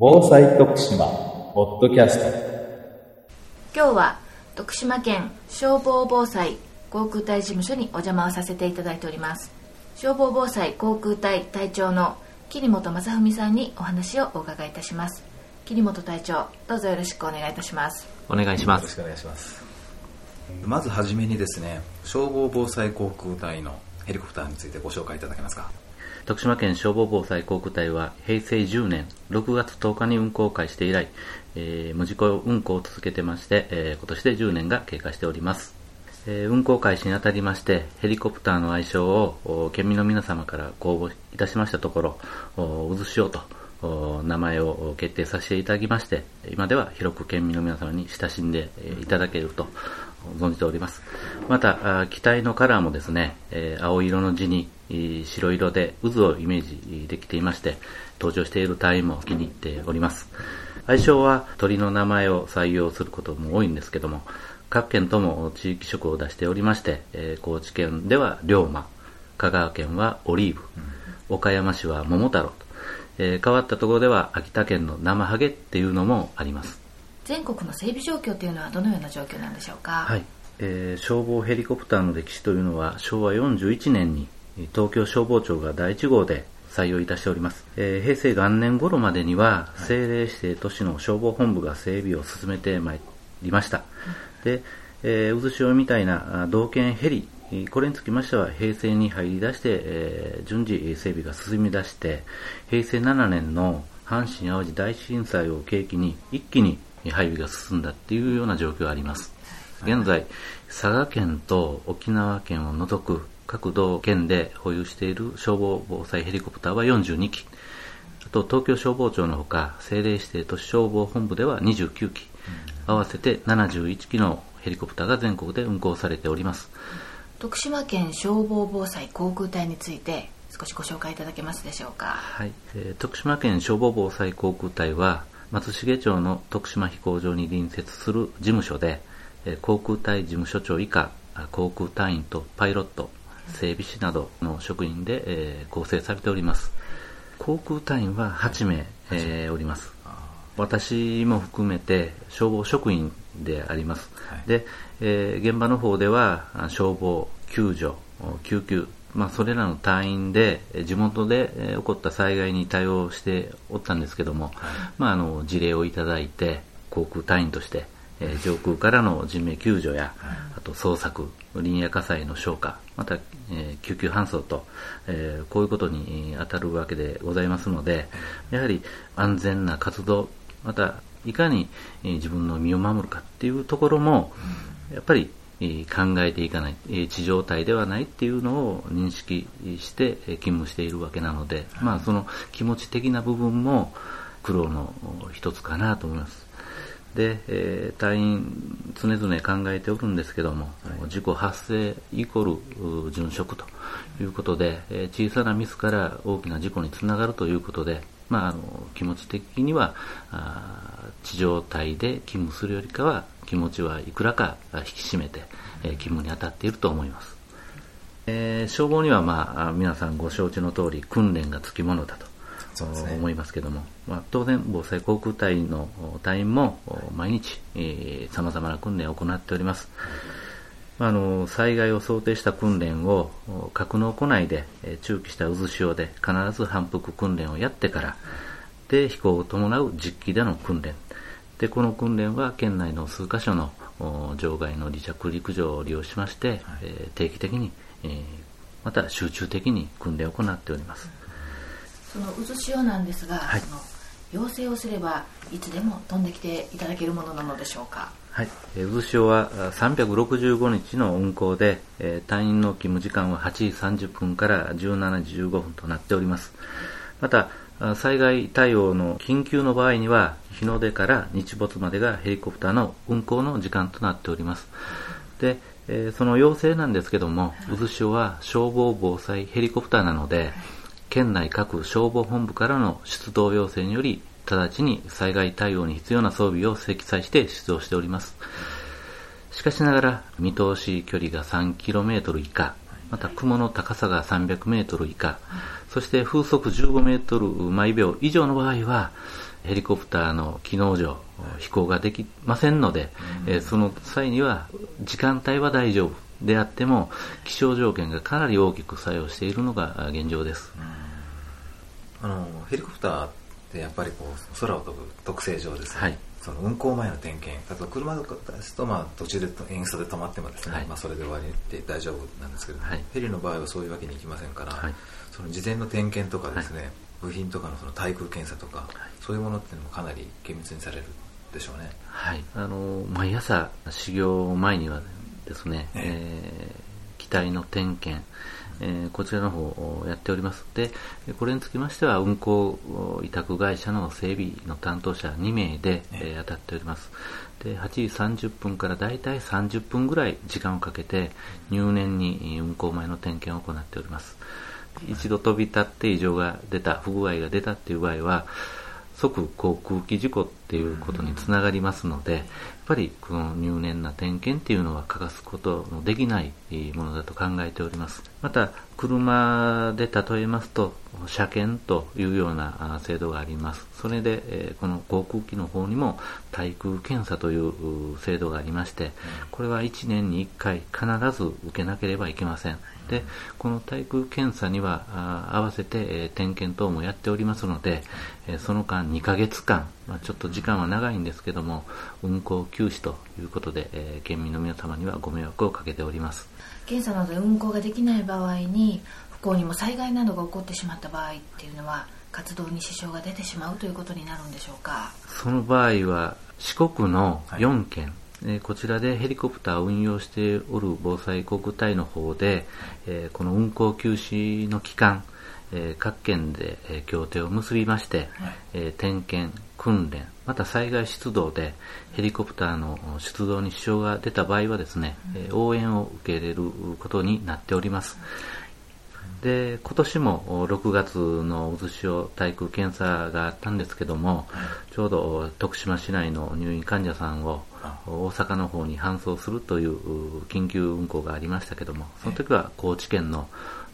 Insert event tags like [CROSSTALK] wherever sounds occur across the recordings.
防災徳島ポッドキャスト。今日は徳島県消防防災航空隊事務所にお邪魔をさせていただいております。消防防災航空隊隊長の桐本正文さんにお話をお伺いいたします。桐本隊長どうぞよろしくお願いいたします。お願いします。よろしくお願いします。まずはじめにですね消防防災航空隊のヘリコプターについてご紹介いただけますか徳島県消防防災航空隊は平成10年6月10日に運行を開始して以来、えー、無事故運行を続けてまして、えー、今年で10年が経過しております、えー、運行開始にあたりましてヘリコプターの愛称を県民の皆様から公募いたしましたところ渦潮と名前を決定させていただきまして今では広く県民の皆様に親しんでいただけると。存じております。また、機体のカラーもですね、青色の字に白色で渦をイメージできていまして、登場している隊員も気に入っております。愛称は鳥の名前を採用することも多いんですけども、各県とも地域色を出しておりまして、高知県では龍馬、香川県はオリーブ、岡山市は桃太郎と、え変わったところでは秋田県の生ハゲっていうのもあります。全国の整備状況というのはどのような状況なんでしょうか、はい。えー、消防ヘリコプターの歴史というのは昭和41年に東京消防庁が第1号で採用いたしております、えー、平成元年頃までには政令指定都市の消防本部が整備を進めてまいりました、で、えー、渦潮みたいな同県ヘリこれにつきましては平成に入り出して、えー、順次整備が進み出して平成7年の阪神・淡路大震災を契機に一気に配備が進んだっていうような状況があります。現在、佐賀県と沖縄県を除く各道県で保有している消防防災ヘリコプターは42機、あと東京消防庁のほか政令指定都市消防本部では29機、合わせて71機のヘリコプターが全国で運行されております。徳島県消防防災航空隊について少しご紹介いただけますでしょうか？はい、えー、徳島県消防防災航空隊は松重町の徳島飛行場に隣接する事務所で、航空隊事務所長以下、航空隊員とパイロット、整備士などの職員で、え構成されております。航空隊員は8名、えー、おります。私も含めて消防職員であります。はい、で、えー、現場の方では消防、救助、救急、まあ、それらの隊員で地元で起こった災害に対応しておったんですけども、はい、まあ、あの事例をいただいて航空隊員として、えー、上空からの人命救助や、はい、あと捜索林野火災の消火また、えー、救急搬送と、えー、こういうことに当たるわけでございますのでやはり安全な活動またいかに自分の身を守るかっていうところもやっぱり考えていかない、地上体ではないっていうのを認識して勤務しているわけなので、まあその気持ち的な部分も苦労の一つかなと思います。で、えー、隊員常々考えておるんですけども、はい、事故発生イコール殉職ということで、えー、小さなミスから大きな事故につながるということで、まあ、あの気持ち的には地上隊で勤務するよりかは気持ちはいくらか引き締めて、えー、勤務に当たっていると思います、えー、消防には、まあ、皆さんご承知の通り訓練がつきものだと思いますけども、まあ、当然防災航空隊の隊員も毎日さまざまな訓練を行っております、あの災害を想定した訓練を格納庫内で中期した渦潮で必ず反復訓練をやってからで飛行を伴う実機での訓練。でこの訓練は県内の数カ所の場外の離着陸場を利用しまして、はい、え定期的に、えー、また集中的に訓練を行っております。その渦潮なんですが、はい、その要請をすればいつでも飛んできていただけるものなのでしょうか？はい、渦潮は365日の運行で、え隊員の勤務時間は8時30分から17時15分となっております。また災害対応の緊急の場合には日の出から日没までがヘリコプターの運航の時間となっております。で、えー、その要請なんですけども渦潮は消防防災ヘリコプターなので県内各消防本部からの出動要請により直ちに災害対応に必要な装備を積載して出動しております。しかしながら見通し距離が 3km 以下また雲の高さが300メートル以下、そして風速15メートル毎秒以上の場合は、ヘリコプターの機能上、飛行ができませんので、えその際には時間帯は大丈夫であっても気象条件がかなり大きく作用しているのが現状です、あのヘリコプターってやっぱりこう空を飛ぶ特性上ですね、はい、その運行前の点検。例えば車とかですと、まあ、途中で演出で止まってもですね、はい、まあ、それで終わりで大丈夫なんですけど、はい、ヘリの場合はそういうわけにいきませんから、その事前の点検とかですね、部品とかのその対空検査とか、そういうものっていうのもかなり厳密にされるでしょうね。はい、あの毎朝修行前にはですね、えー、機体の点検、えー、こちらの方をやっております。でこれにつきましては運航委託会社の整備の担当者2名で、えー、当たっております。で8時30分からだいたい30分ぐらい時間をかけて入念に運航前の点検を行っております。一度飛び立って異常が出た不具合が出たっていう場合は即航空機事故っていうことにつながりますので、やっぱりこの入念な点検っていうのは欠かすことのできないものだと考えております。また、車で例えますと、車検というような制度があります。それで、この航空機の方にも対空検査という制度がありまして、これは1年に1回必ず受けなければいけません。でこの対空検査には合わせて、点検等もやっておりますので、その間2ヶ月間、まあ、ちょっと時間は長いんですけども運行休止ということで、え県民の皆様にはご迷惑をかけております。検査などで運行ができない場合に不幸にも災害などが起こってしまった場合っていうのは活動に支障が出てしまうということになるんでしょうか？その場合は四国の4県、はいえこちらでヘリコプターを運用しておる防災航空隊の方で、えこの運航休止の期間、え各県で、え協定を結びまして、え点検、訓練、また災害出動でヘリコプターの出動に支障が出た場合はですね、え応援を受け入れることになっております。で今年も6月の渦潮対空検査があったんですけども、ちょうど徳島市内の入院患者さんを大阪の方に搬送するという緊急運行がありましたけどもその時は高知県の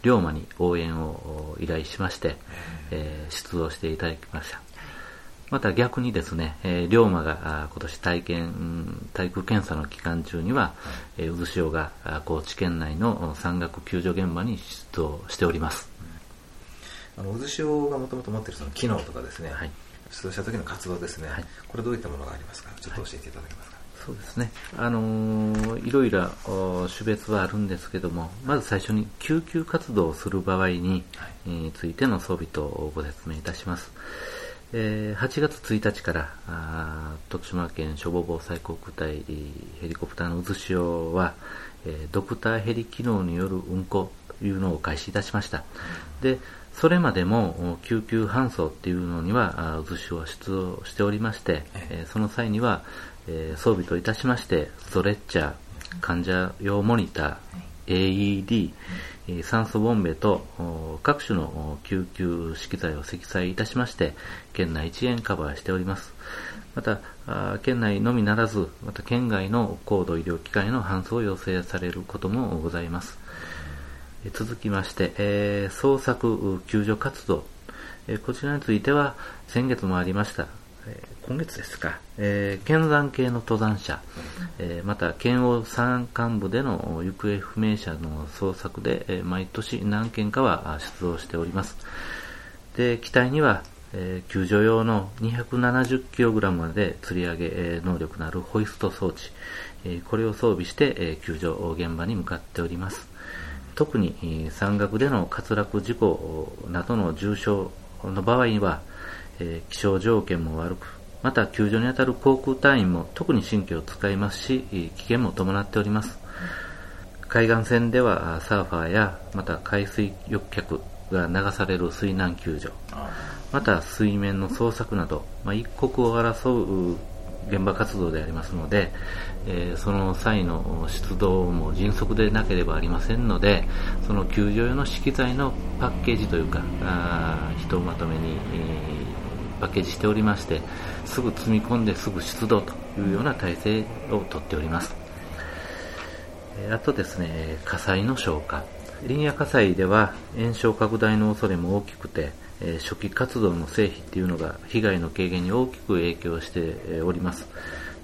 龍馬に応援を依頼しまして、えー、出動していただきました。また逆にですね、えー、龍馬が今年体験、対空検査の期間中には、えー、渦潮が高知県内の山岳救助現場に出動しております。あの渦潮がもともと持っているその機能とかですね、はい、出動した時の活動ですね、はい、これどういったものがありますか、ちょっと教えていただけますか？そうですね。あのー、いろいろ種別はあるんですけども、まず最初に救急活動をする場合に、ついての装備とご説明いたします。えー、8月1日からあ徳島県消防防災航空隊ヘリコプターの渦潮は、えー、ドクターヘリ機能による運航というのを開始いたしました。でそれまでも救急搬送っていうのには渦潮は出動しておりまして、えー、その際には、えー、装備といたしましてストレッチャー患者用モニター AED、酸素ボンベと各種の救急資機材を積載いたしまして、県内一円カバーしております。また、県内のみならず、また県外の高度医療機関への搬送を要請されることもございます。続きまして、えー、捜索救助活動、えー、こちらについては先月もありましたえ今月ですか、えー、剣山系の登山者、えー、また県央山間部での行方不明者の捜索で、えー、毎年何件かは出動しております。で、機体には、えー、救助用の 270kg まで吊り上げ、えー、能力のあるホイスト装置、えー、これを装備して、えー、救助現場に向かっております。特に山岳での滑落事故などの重傷の場合には、えー、気象条件も悪く、また救助に当たる航空隊員も特に神経を使いますし、危険も伴っております。海岸線ではサーファーや、また海水浴客が流される水難救助、また水面の捜索など、まあ、一刻を争う現場活動でありますので、えー、その際の出動も迅速でなければありませんので、その救助用の資機材のパッケージというか、あひとまとめに、えーパッケージしておりまして、すぐ積み込んですぐ出動というような体制をとっております。あとですね、火災の消火。リニア火災では炎症拡大の恐れも大きくて、初期活動の成否っていうのが被害の軽減に大きく影響しております。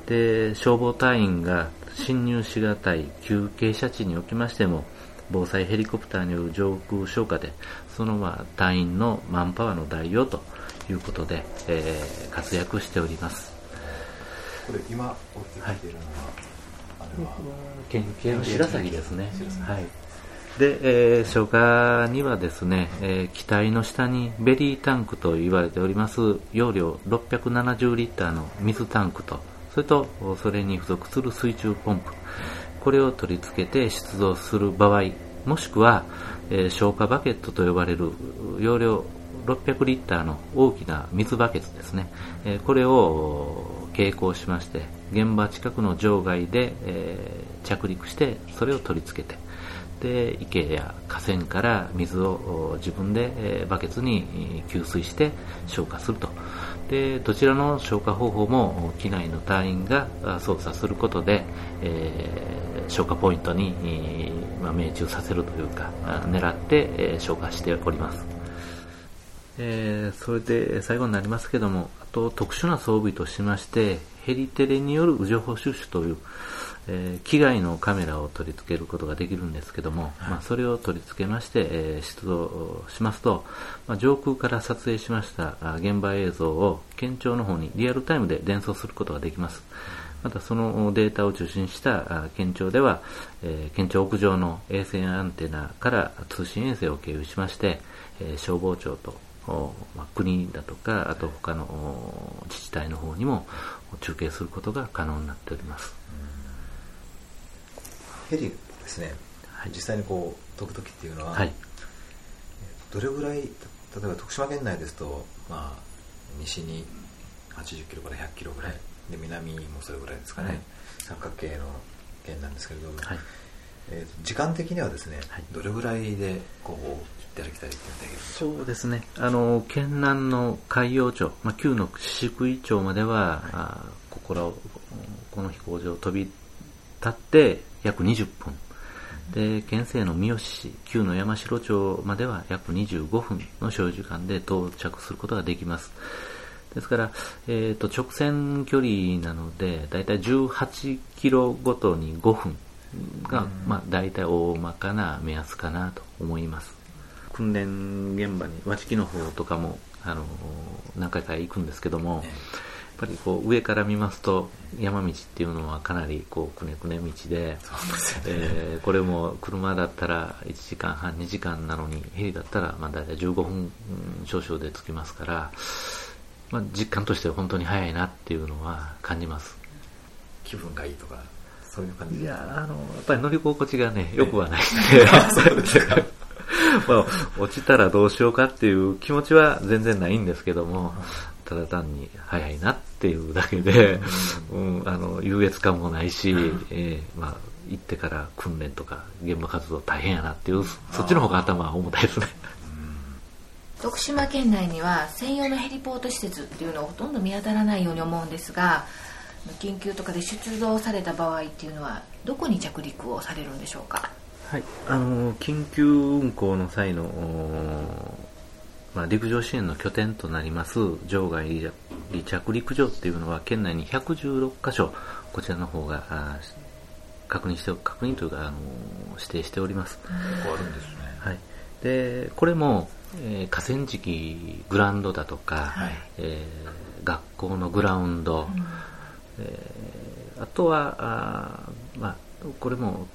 で、消防隊員が侵入しがたい急傾斜地におきましても、防災ヘリコプターによる上空消火で、そのまあ隊員のマンパワーの代用ということで、えー、活躍しております。これ今お聞きているのは、はい、あれは？県警の白崎ですね。はい。で、えー、消火にはですね、えー、機体の下にベリータンクと言われております容量670リッターの水タンクと、それとそれに付属する水中ポンプ、これを取り付けて出動する場合、もしくは、えー、消火バケットと呼ばれる容量600リッターの大きな水バケツですね、え、これを携行しまして、現場近くの場外で、え、着陸して、それを取り付けて、で池や河川から水を自分で、え、バケツに給水して消火すると。でどちらの消火方法も機内の隊員が操作することで、え、消火ポイントに、ま、命中させるというか狙って、え、消火しております、えー、それで最後になりますけどもあと特殊な装備としましてヘリテレによる情報収集というえー、機外のカメラを取り付けることができるんですけども、はい、まあ、それを取り付けまして、えー、出動しますと、まあ、上空から撮影しました現場映像を県庁の方にリアルタイムで伝送することができます。またそのデータを中心した県庁では、えー、県庁屋上の衛星アンテナから通信衛星を経由しまして、えー、消防庁とまあ、国だとか、あと他の自治体の方にも中継することが可能になっております。ヘリですね、はい、実際にこう飛ぶ時っていうのは、はい、どれぐらい例えば徳島県内ですと、まあ、西に80キロから100キロぐらい、で南もそれぐらいですかね、はい、三角形の県なんですけれども、はい、えー、時間的にはですね、どれぐらいでこうただきたいそうですねあの県南の海陽町、まあ、旧の宍喰町までは、はい、あここらをこの飛行場を飛び立って約20分。で、県西の三好市、旧の山城町までは約25分の所要時間で到着することができます。ですから、えー、と直線距離なので、だいたい18キロごとに5分が、まあ、大体大まかな目安かなと思います。訓練現場に、和敷の方とかも、あの何回か行くんですけども、ぱりこう上から見ますと山道っていうのはかなりこうくねくね道で、えー、これも車だったら1時間半2時間なのにヘリだったらまあ大体15分少々で着きますから、まあ、実感としては本当に早いなっていうのは感じます。気分がいいとかそういう感じいやあのやっぱり乗り心地がねよくはない。んで、そうですか [LAUGHS] まあ、落ちたらどうしようかっていう気持ちは全然ないんですけども、ただ単に早いなっていうだけで、うん、あの優越感もないし、えー、まあ、行ってから訓練とか現場活動大変やなっていうそっちの方が頭は重たいですね。徳島県内には専用のヘリポート施設っていうのはほとんど見当たらないように思うんですが緊急とかで出動された場合っていうのはどこに着陸をされるんでしょうか？はいあの緊急運行の際のまあ、陸上支援の拠点となります場外離着陸場っていうのは県内に116箇所こちらの方が確認して確認というかあの指定しております。あるんですね。はい。でこれも、えー、河川敷グラウンドだとか、はい、えー、学校のグラウンド、うん、えー、あとはあ、まあ、これも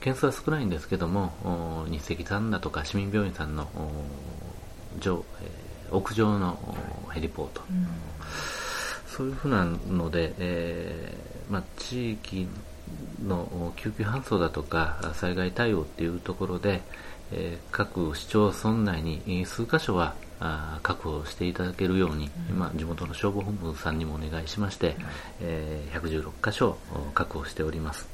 件数は少ないんですけども日赤さんだとか市民病院さんの上、えー、屋上のヘリポート、うん、そういうふうなので、えーまあ、地域の救急搬送だとか災害対応っていうところで、えー、各市町村内に数箇所はあ確保していただけるように、うん、今地元の消防本部さんにもお願いしまして、えー、116箇所確保しております、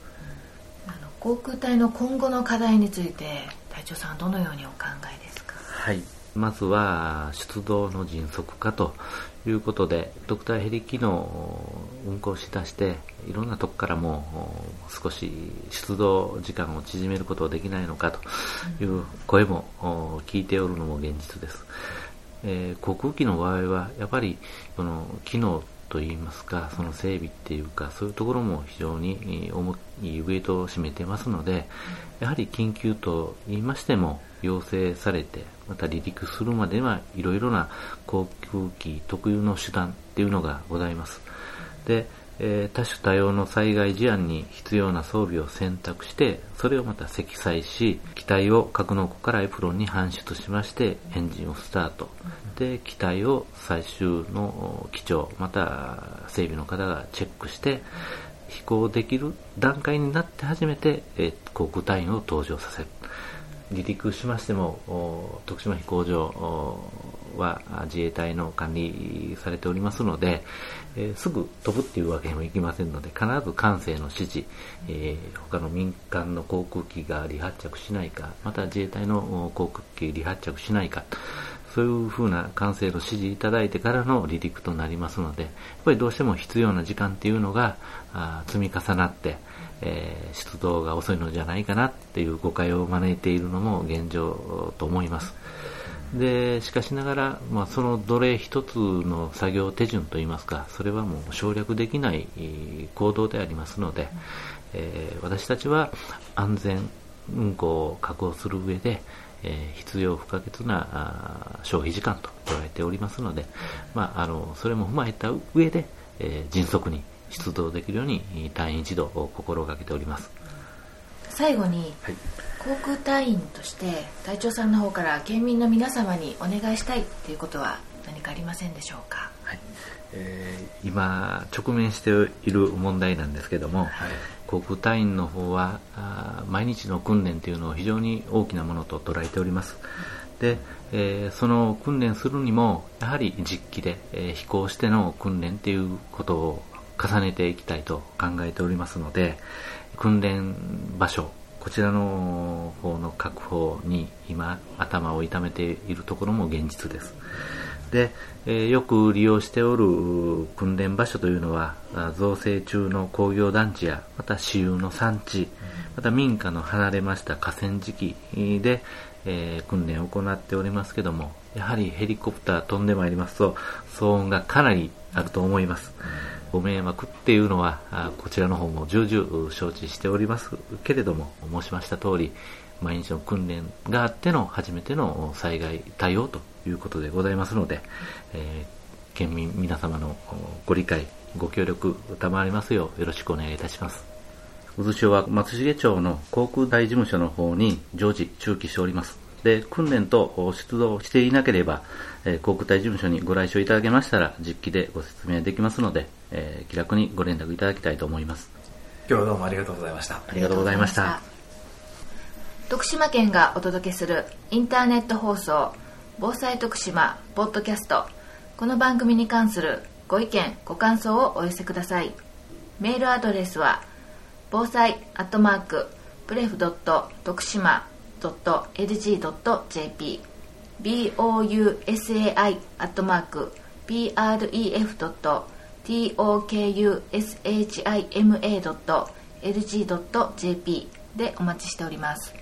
航空隊の今後の課題について隊長さんどのようにお考えですか？はいまずは出動の迅速化ということで、ドクターヘリ機能運行しだしていろんなとこからも少し出動時間を縮めることはできないのかという声も聞いておるのも現実です。えー、航空機の場合はやっぱりこの機能といいますかその整備っていうかそういうところも非常に重いウエイトを占めてますのでやはり緊急と言いましても要請されてまた離陸するまではいろいろな航空機特有の手段っていうのがございます。でえー、多種多様の災害事案に必要な装備を選択して、それをまた積載し、機体を格納庫からエプロンに搬出しまして、エンジンをスタート。で、機体を最終の機長、また整備の方がチェックして、飛行できる段階になって初めて、えー、航空隊員を登場させる。離陸しましても、徳島飛行場は自衛隊の管理されておりますので、えー、すぐ飛ぶっていうわけにもいきませんので、必ず管制の指示、えー、他の民間の航空機が離発着しないか、また自衛隊の航空機離発着しないか、そういうふうな管制の指示いただいてからの離陸となりますので、やっぱりどうしても必要な時間っていうのがあ積み重なって、えー、出動が遅いのじゃないかなっていう誤解を招いているのも現状と思います。でしかしながら、まあ、その奴隷一つの作業手順といいますかそれはもう省略できない行動でありますので、えー、私たちは安全運行を確保する上で、えー、必要不可欠な消費時間と捉えておりますので、まあ、あのそれも踏まえた上で、えー、迅速に出動できるように隊員一同を心がけております。最後に、はい。航空隊員として隊長さんの方から県民の皆様にお願いしたいということは何かありませんでしょうか、はい。えー、今直面している問題なんですけども、はい、航空隊員の方はあ毎日の訓練というのを非常に大きなものと捉えております、で、えー、その訓練するにもやはり実機で、えー、飛行しての訓練ということを重ねていきたいと考えておりますので訓練場所こちらの方の確保に今頭を痛めているところも現実です。で、え、よく利用しておる訓練場所というのは造成中の工業団地やまた私有の産地また民家の離れました河川敷で、えー、訓練を行っておりますけどもやはりヘリコプター飛んでまいりますと騒音がかなりあると思います。ご迷惑っていうのは、こちらの方も重々承知しておりますけれども、申しました通り、毎日の訓練があっての初めての災害対応ということでございますので、えー、県民皆様のご理解、ご協力賜りますようよろしくお願いいたします。渦潮は松重町の航空大事務所の方に常時中期しております。で、訓練と出動していなければ、えー、航空隊事務所にご来所いただけましたら、実機でご説明できますので、えー、気楽にご連絡いただきたいと思います。今日はどうもありがとうございました。ありがとうございました。徳島県がお届けするインターネット放送、防災徳島ポッドキャスト。この番組に関するご意見、ご感想をお寄せください。メールアドレスは、防災アットマーク、プレフドット徳島 .lg.jp bousai アットマーク tokushima.lg.jp でお待ちしております